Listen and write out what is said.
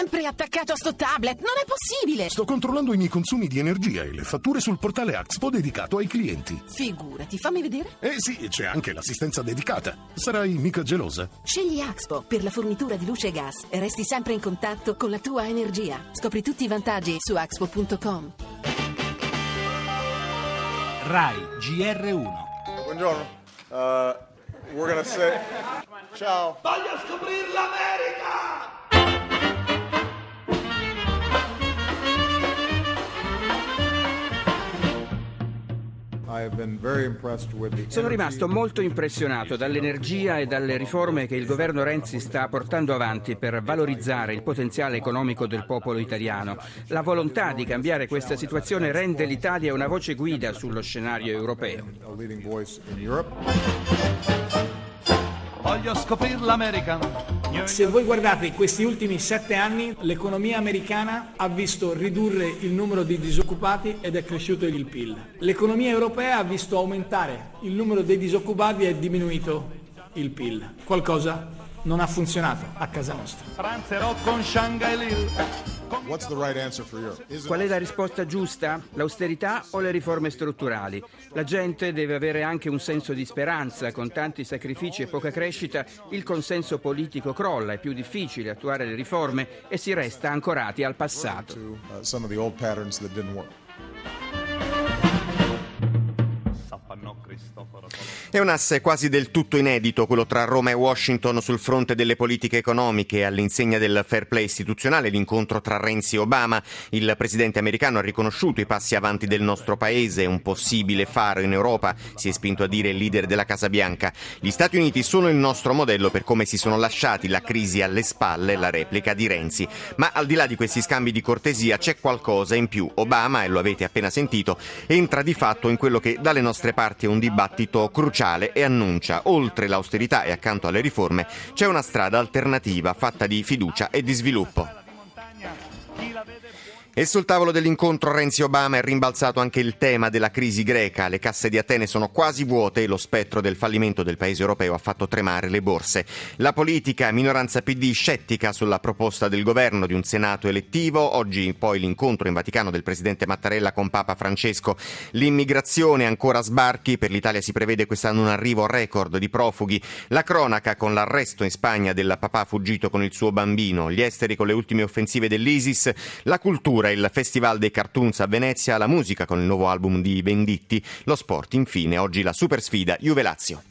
sempre attaccato a sto tablet, non è possibile! Sto controllando i miei consumi di energia e le fatture sul portale Axpo dedicato ai clienti. Figurati, fammi vedere. Eh sì, c'è anche l'assistenza dedicata. Sarai mica gelosa? Scegli Axpo per la fornitura di luce e gas e resti sempre in contatto con la tua energia. Scopri tutti i vantaggi su axpo.com. RAI GR1 Buongiorno. Uh, we're gonna say ciao. Voglio scoprire l'America! Sono rimasto molto impressionato dall'energia e dalle riforme che il governo Renzi sta portando avanti per valorizzare il potenziale economico del popolo italiano. La volontà di cambiare questa situazione rende l'Italia una voce guida sullo scenario europeo. Voglio scoprire l'America! Se voi guardate questi ultimi sette anni, l'economia americana ha visto ridurre il numero di disoccupati ed è cresciuto il PIL. L'economia europea ha visto aumentare il numero dei disoccupati e è diminuito il PIL. Qualcosa non ha funzionato a casa nostra. Qual è la risposta giusta? L'austerità o le riforme strutturali? La gente deve avere anche un senso di speranza. Con tanti sacrifici e poca crescita, il consenso politico crolla, è più difficile attuare le riforme e si resta ancorati al passato. È un asse quasi del tutto inedito quello tra Roma e Washington sul fronte delle politiche economiche all'insegna del fair play istituzionale l'incontro tra Renzi e Obama. Il presidente americano ha riconosciuto i passi avanti del nostro paese, un possibile faro in Europa, si è spinto a dire il leader della Casa Bianca. Gli Stati Uniti sono il nostro modello per come si sono lasciati la crisi alle spalle, la replica di Renzi. Ma al di là di questi scambi di cortesia c'è qualcosa in più. Obama, e lo avete appena sentito, entra di fatto in quello che dalle nostre parti è un dibattito cruciale e annuncia, oltre l'austerità e accanto alle riforme, c'è una strada alternativa fatta di fiducia e di sviluppo. E sul tavolo dell'incontro Renzi-Obama è rimbalzato anche il tema della crisi greca. Le casse di Atene sono quasi vuote e lo spettro del fallimento del paese europeo ha fatto tremare le borse. La politica, minoranza PD scettica sulla proposta del governo di un Senato elettivo. Oggi poi l'incontro in Vaticano del presidente Mattarella con Papa Francesco. L'immigrazione ancora sbarchi. Per l'Italia si prevede quest'anno un arrivo record di profughi. La cronaca con l'arresto in Spagna del papà fuggito con il suo bambino. Gli esteri con le ultime offensive dell'ISIS. La cultura il Festival dei Cartoons a Venezia, la musica con il nuovo album di Venditti, lo sport infine, oggi la super sfida Juve Lazio.